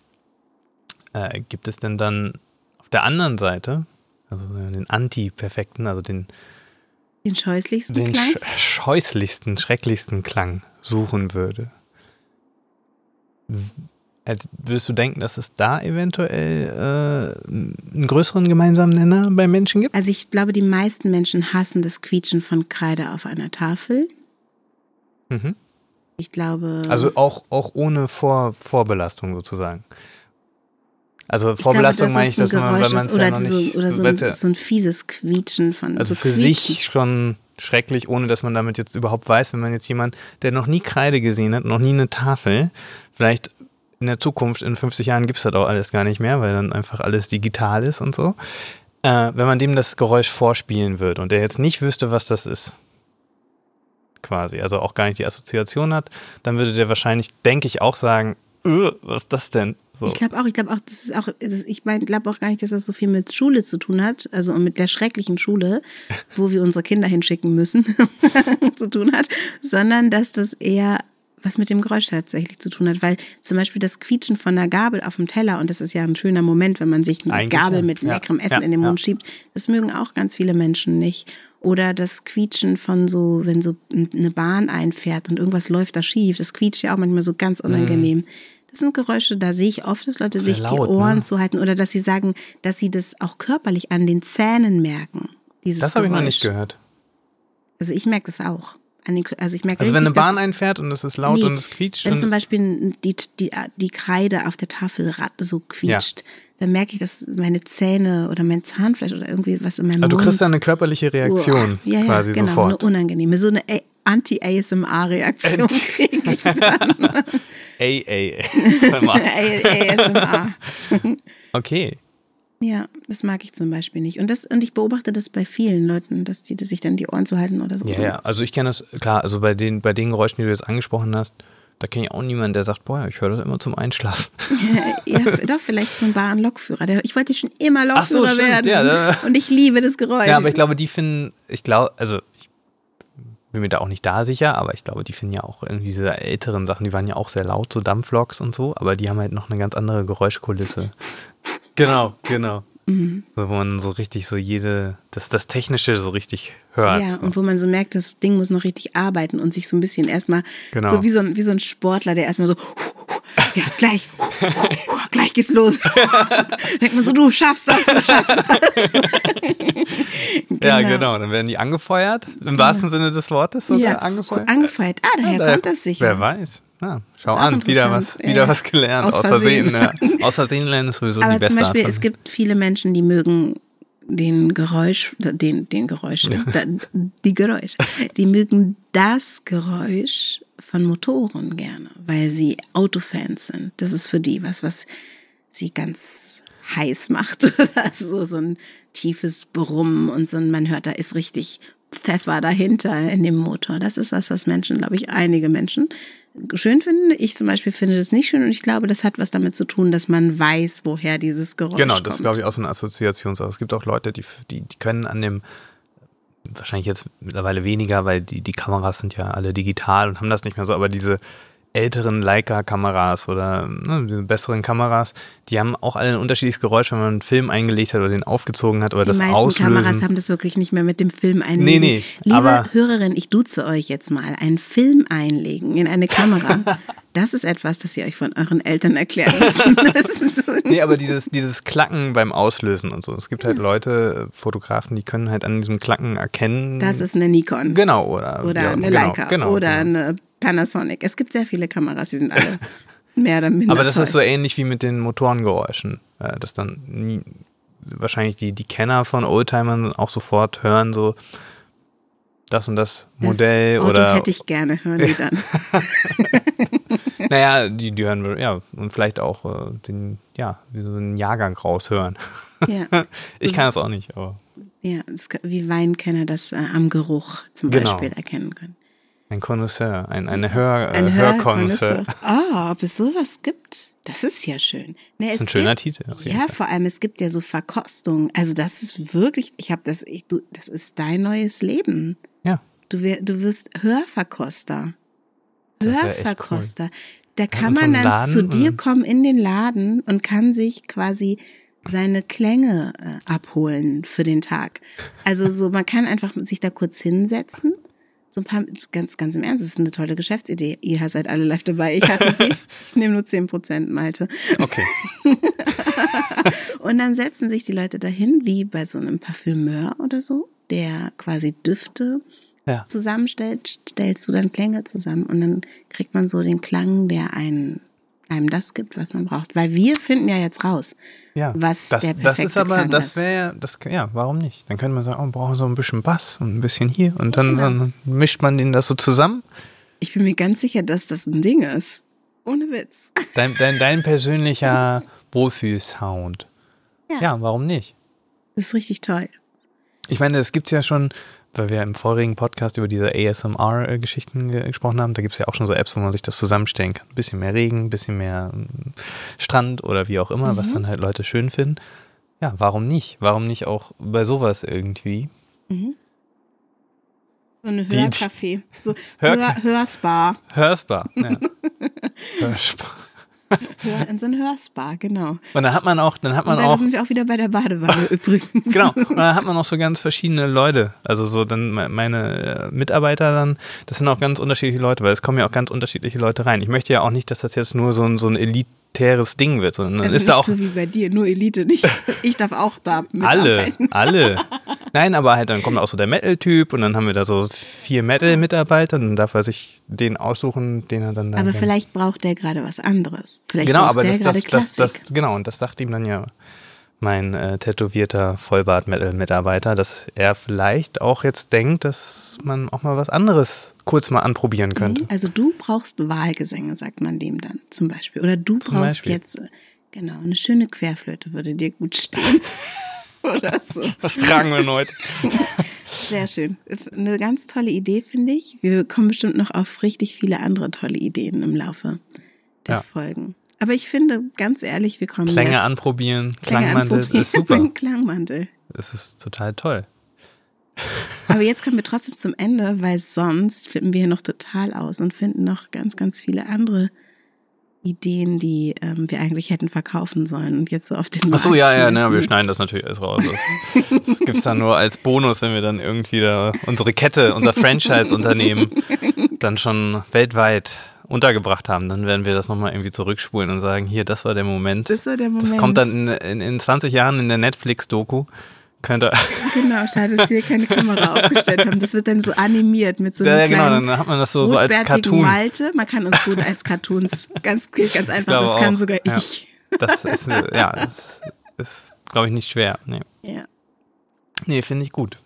S2: Äh, gibt es denn dann auf der anderen Seite, also den anti-perfekten, also den
S1: den scheußlichsten
S2: den
S1: Klang?
S2: Den scheußlichsten, schrecklichsten Klang suchen würde. Also würdest du denken, dass es da eventuell äh, einen größeren gemeinsamen Nenner bei Menschen gibt?
S1: Also ich glaube, die meisten Menschen hassen das Quietschen von Kreide auf einer Tafel.
S2: Mhm.
S1: Ich glaube.
S2: Also auch, auch ohne Vor Vorbelastung sozusagen. Also Vorbelastung
S1: glaube,
S2: meine ich, dass man, wenn man es ja noch nicht.
S1: oder so, ein, so ein fieses Quietschen von.
S2: also
S1: so
S2: für
S1: quietschen.
S2: sich schon schrecklich, ohne dass man damit jetzt überhaupt weiß, wenn man jetzt jemand, der noch nie Kreide gesehen hat, noch nie eine Tafel, vielleicht in der Zukunft, in 50 Jahren gibt es das auch alles gar nicht mehr, weil dann einfach alles digital ist und so. Äh, wenn man dem das Geräusch vorspielen würde und der jetzt nicht wüsste, was das ist, quasi, also auch gar nicht die Assoziation hat, dann würde der wahrscheinlich, denke ich, auch sagen, "Äh, was ist das denn? So.
S1: Ich glaube auch, ich glaube auch, das ist auch, das, ich mein, glaube auch gar nicht, dass das so viel mit Schule zu tun hat, also mit der schrecklichen Schule, wo wir unsere Kinder hinschicken müssen, (laughs) zu tun hat, sondern dass das eher was mit dem Geräusch tatsächlich zu tun hat, weil zum Beispiel das Quietschen von einer Gabel auf dem Teller, und das ist ja ein schöner Moment, wenn man sich eine
S2: Eigentlich
S1: Gabel
S2: ja.
S1: mit
S2: Ja.
S1: leckerem Essen
S2: Ja.
S1: in den
S2: Ja.
S1: Mund schiebt, das mögen auch ganz viele Menschen nicht. Oder das Quietschen von so, wenn so eine Bahn einfährt und irgendwas läuft da schief, das quietscht ja auch manchmal so ganz unangenehm. Das sind Geräusche, da sehe ich oft, dass Leute sich
S2: laut,
S1: die Ohren
S2: ne?
S1: zuhalten oder dass sie sagen, dass sie das auch körperlich an den Zähnen merken. Dieses
S2: das habe ich noch nicht gehört.
S1: Also ich merke das auch. Den, also ich merke
S2: Also wenn eine
S1: richtig, dass-
S2: Bahn einfährt und es ist laut
S1: Nee,
S2: und es quietscht.
S1: Wenn zum Beispiel die, die, die Kreide auf der Tafel so quietscht, dann merke ich, dass meine Zähne oder mein Zahnfleisch oder irgendwie was in meinem
S2: Also du
S1: Mund.
S2: kriegst da eine körperliche Reaktion
S1: Uah, ja, ja,
S2: quasi
S1: genau,
S2: sofort.
S1: Eine unangenehme, so eine Anti-ASMR-Reaktion kriege ich dann. (laughs)
S2: Mal.
S1: ASMR. (laughs) (laughs)
S2: Okay.
S1: Ja, das mag ich zum Beispiel nicht. Und, das, und ich beobachte das bei vielen Leuten, dass die dass sich dann die Ohren zu halten oder so.
S2: Ja, ja. Also ich kenne das, klar, also bei den, bei den Geräuschen, die du jetzt angesprochen hast, da kenne ich auch niemanden, der sagt, boah, ich höre das immer zum Einschlafen.
S1: ja, doch, vielleicht so ein Bahn-Lokführer. Der- Ich wollte schon immer
S2: so,
S1: Lokführer
S2: stimmt,
S1: werden.
S2: ja, da-
S1: und ich liebe das Geräusch.
S2: Ja, aber ich glaube, die finden, ich glaube, also bin mir da auch nicht da sicher, aber ich glaube, die finden ja auch irgendwie diese älteren Sachen, die waren ja auch sehr laut, so Dampfloks und so, aber die haben halt noch eine ganz andere Geräuschkulisse. Genau, genau.
S1: Mhm.
S2: So, wo man so richtig so jede, das, das Technische so richtig hört.
S1: Ja,
S2: so.
S1: und wo man so merkt, das Ding muss noch richtig arbeiten und sich so ein bisschen erstmal,
S2: Genau.
S1: so wie so, ein, wie so ein Sportler, der erstmal so, ja, gleich, gleich geht's los. (laughs) Denkt man so, du schaffst das, du schaffst das.
S2: Ja, genau. Dann werden die angefeuert, im wahrsten Sinne des Wortes sogar
S1: Ja,
S2: angefeuert.
S1: angefeuert. Ah, daher
S2: daher-
S1: kommt das sicher.
S2: Wer weiß. Ja, schau an, wieder was.
S1: Ja,
S2: wieder
S1: ja.
S2: was gelernt.
S1: Aus
S2: Aus Versehen.
S1: Versehen.
S2: Ja. (laughs) Aus Versehen lernen ist sowieso die
S1: Aber
S2: beste
S1: zum Beispiel,
S2: Art
S1: es gibt viele Menschen, die mögen den Geräusch, den, den Geräusch, da, die Geräusche, die mögen das Geräusch von Motoren gerne, weil sie Autofans sind. Das ist für die was, was sie ganz heiß macht (laughs) oder so, so ein tiefes Brummen und so ein, man hört, da ist richtig Pfeffer dahinter in dem Motor. Das ist was, was Menschen, glaube ich, einige Menschen schön finden. Ich zum Beispiel finde das nicht schön und ich glaube, das hat was damit zu tun, dass man weiß, woher dieses Geräusch
S2: Genau,
S1: kommt.
S2: das ist, glaube ich, auch so eine Assoziationssache. Es gibt auch Leute, die, die, die können an dem, wahrscheinlich jetzt mittlerweile weniger, weil die, die Kameras sind ja alle digital und haben das nicht mehr so, aber diese älteren Leica-Kameras oder ne, diese besseren Kameras, die haben auch alle ein unterschiedliches Geräusch, wenn man einen Film eingelegt hat oder den aufgezogen hat oder
S1: Die
S2: das
S1: meisten
S2: Auslösen.
S1: Kameras haben das wirklich nicht mehr mit dem Film einlegen.
S2: Nee, nee,
S1: Liebe Hörerin, ich duze euch jetzt mal. Einen Film einlegen in eine Kamera, (laughs) das ist etwas, das ihr euch von euren Eltern erklären (laughs) müsst.
S2: Nee, aber dieses, dieses Klacken beim Auslösen und so. Es gibt halt Leute, Fotografen, die können halt an diesem Klacken erkennen.
S1: Das ist eine Nikon.
S2: genau, oder,
S1: Oder
S2: ja,
S1: eine
S2: genau,
S1: Leica.
S2: genau,
S1: oder
S2: genau.
S1: eine Panasonic. Es gibt sehr viele Kameras, die sind alle (laughs) mehr oder minder
S2: Aber das
S1: toll.
S2: ist so ähnlich wie mit den Motorengeräuschen. Äh, dass dann nie, wahrscheinlich die, die Kenner von Oldtimern auch sofort hören, so das und das
S1: Das
S2: Modell
S1: Auto
S2: oder.
S1: hätte ich gerne, hören die dann. (laughs)
S2: Naja, die, die hören wir, ja, und vielleicht auch äh, den, ja, so einen Jahrgang raushören.
S1: Ja, (laughs)
S2: Ich kann das auch nicht, aber
S1: ja das, wie Weinkenner das äh, am Geruch zum
S2: Genau.
S1: Beispiel erkennen können.
S2: Ein Connoisseur, ein, eine Hör,
S1: Ein
S2: äh, Hörkonnoisseur.
S1: Hörkonnoisseur. Ah, ob es sowas gibt? Das ist ja schön. Nee,
S2: Das ist ein schöner
S1: gibt,
S2: Titel.
S1: Ja,
S2: Fall.
S1: vor allem, es gibt ja so Verkostungen. Also das ist wirklich, ich habe das, ich, du, das ist dein neues Leben.
S2: Ja.
S1: Du, wär, du wirst Hörverkoster. Hörverkoster. Da kann man dann zu
S2: Laden,
S1: dir
S2: und-
S1: kommen in den Laden und kann sich quasi seine Klänge äh, abholen für den Tag. Also so, man kann einfach sich da kurz hinsetzen, So ein paar, ganz, ganz im Ernst, das ist eine tolle Geschäftsidee. Ihr seid alle live dabei. Ich hatte sie. ich nehme nur 10%, Malte.
S2: Okay. (laughs)
S1: Und dann setzen sich die Leute dahin, wie bei so einem Parfümeur oder so, der quasi Düfte
S2: Ja.
S1: zusammenstellt, stellst du dann Klänge zusammen und dann kriegt man so den Klang, der einen, einem das gibt, was man braucht. Weil wir finden ja jetzt raus,
S2: Ja,
S1: was
S2: das,
S1: der
S2: das
S1: perfekte
S2: ist aber,
S1: Klang
S2: das wäre ja, das, ja, warum nicht? Dann könnte man sagen, oh, wir brauchen so ein bisschen Bass und ein bisschen hier und dann,
S1: Genau.
S2: dann mischt man den das so zusammen.
S1: Ich bin mir ganz sicher, dass das ein Ding ist. Ohne Witz. (laughs)
S2: Dein, dein, dein persönlicher Wohlfühlsound.
S1: Ja.
S2: Ja, warum nicht?
S1: Das ist richtig toll.
S2: Ich meine, es gibt ja schon, weil wir im vorigen Podcast über diese ASMR-Geschichten ge gesprochen haben, da gibt es ja auch schon so Apps, wo man sich das zusammenstellen kann. Ein bisschen mehr Regen, ein bisschen mehr mm, Strand oder wie auch immer, was dann halt Leute schön finden. Ja, warum nicht? Warum nicht auch bei sowas irgendwie?
S1: So eine Hörcafé. So
S2: Hör-
S1: Hör, Hörspa.
S2: Hörsbar. Ja. (laughs) Hörsbar. (laughs)
S1: Hör, in so ein Hörspa, genau.
S2: Und dann hat man auch, dann hat
S1: Und
S2: man
S1: da
S2: auch,
S1: sind wir auch wieder bei der Badewanne (laughs) übrigens.
S2: genau, und dann hat man auch so ganz verschiedene Leute. Also so dann me- meine äh, Mitarbeiter dann, das sind auch ganz unterschiedliche Leute, weil es kommen ja auch ganz unterschiedliche Leute rein. Ich möchte ja auch nicht, dass das jetzt nur so ein, so ein elitäres Ding wird, sondern
S1: Also
S2: ist
S1: nicht
S2: da auch
S1: so wie bei dir, nur Elite nicht. Ich darf auch da (laughs)
S2: alle,
S1: mitarbeiten.
S2: alle. Nein, aber halt dann kommt auch so der Metal-Typ und dann haben wir da so vier Metal-Mitarbeiter und dann darf er sich den aussuchen, den er dann da
S1: Aber
S2: gerne-
S1: vielleicht braucht der gerade was anderes. Vielleicht
S2: Genau, aber das, das, das, das, genau, und das sagt ihm dann ja mein äh, tätowierter Vollbart-Mitarbeiter, dass er vielleicht auch jetzt denkt, dass man auch mal was anderes kurz mal anprobieren könnte.
S1: Also du brauchst Wahlgesänge, sagt man dem dann zum Beispiel. Oder du
S2: Zum
S1: brauchst
S2: Beispiel.
S1: jetzt, äh, genau, eine schöne Querflöte würde dir gut stehen. (laughs) Oder so.
S2: Was tragen wir denn heute? (laughs)
S1: Sehr schön. Eine ganz tolle Idee, finde ich. Wir kommen bestimmt noch auf richtig viele andere tolle Ideen im Laufe der
S2: Ja.
S1: Folgen. Aber ich finde, ganz ehrlich, wir kommen
S2: Klänge
S1: jetzt.
S2: anprobieren,
S1: Klänge
S2: Klangmantel,
S1: anprobieren.
S2: ist super. (laughs)
S1: Klangmantel.
S2: Das ist total toll.
S1: Aber jetzt kommen wir trotzdem zum Ende, weil sonst flippen wir hier noch total aus und finden noch ganz, ganz viele andere Ideen, die ähm, wir eigentlich hätten verkaufen sollen und jetzt so auf den
S2: Ach so,
S1: Markt
S2: ja, ja, ne, wir schneiden das natürlich alles raus. Das, das gibt's dann nur als Bonus, wenn wir dann irgendwie da unsere Kette, unser Franchise-Unternehmen dann schon weltweit untergebracht haben. Dann werden wir das nochmal irgendwie zurückspulen und sagen, hier, das war der Moment.
S1: Das war der Moment.
S2: Das kommt dann in, in, in 20 Jahren in der Netflix-Doku. Könnte,
S1: Genau, schade, dass wir keine Kamera (laughs) aufgestellt haben. Das wird dann so animiert mit so einem
S2: ja, genau,
S1: kleinen
S2: dann hat man das so, so als Cartoon.
S1: Malte. Man kann uns gut als Cartoons, ganz, ganz einfach, das kann
S2: auch,
S1: sogar
S2: ja.
S1: ich.
S2: Das ist, ja, das ist, glaube ich, nicht schwer. Nee,
S1: Ja,
S2: nee finde ich gut.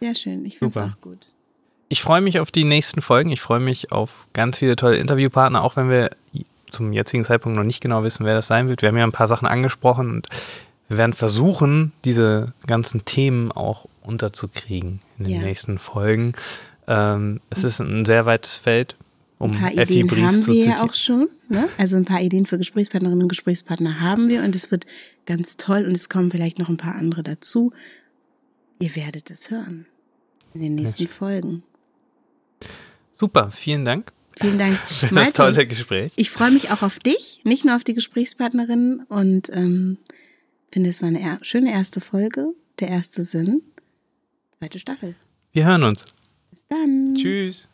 S1: sehr schön. Ich finde es auch gut.
S2: Ich freue mich auf die nächsten Folgen. Ich freue mich auf ganz viele tolle Interviewpartner, auch wenn wir zum jetzigen Zeitpunkt noch nicht genau wissen, wer das sein wird. Wir haben ja ein paar Sachen angesprochen und wir werden versuchen, diese ganzen Themen auch unterzukriegen in den
S1: Ja.
S2: nächsten Folgen. Ähm, es ist ein sehr weites Feld, um
S1: Ein paar
S2: Effi
S1: Ideen
S2: Bries
S1: haben wir ja auch schon. Ne? Also ein paar Ideen für Gesprächspartnerinnen und Gesprächspartner haben wir und es wird ganz toll und es kommen vielleicht noch ein paar andere dazu. Ihr werdet es hören in den nächsten Folgen.
S2: Super, vielen Dank
S1: Vielen Dank, (laughs)
S2: für das tolle Gespräch.
S1: Ich freue mich auch auf dich, nicht nur auf die Gesprächspartnerin und ähm, finde, es war eine er schöne erste Folge, der erste Sinn. Zweite Staffel.
S2: Wir hören uns.
S1: Bis dann.
S2: Tschüss.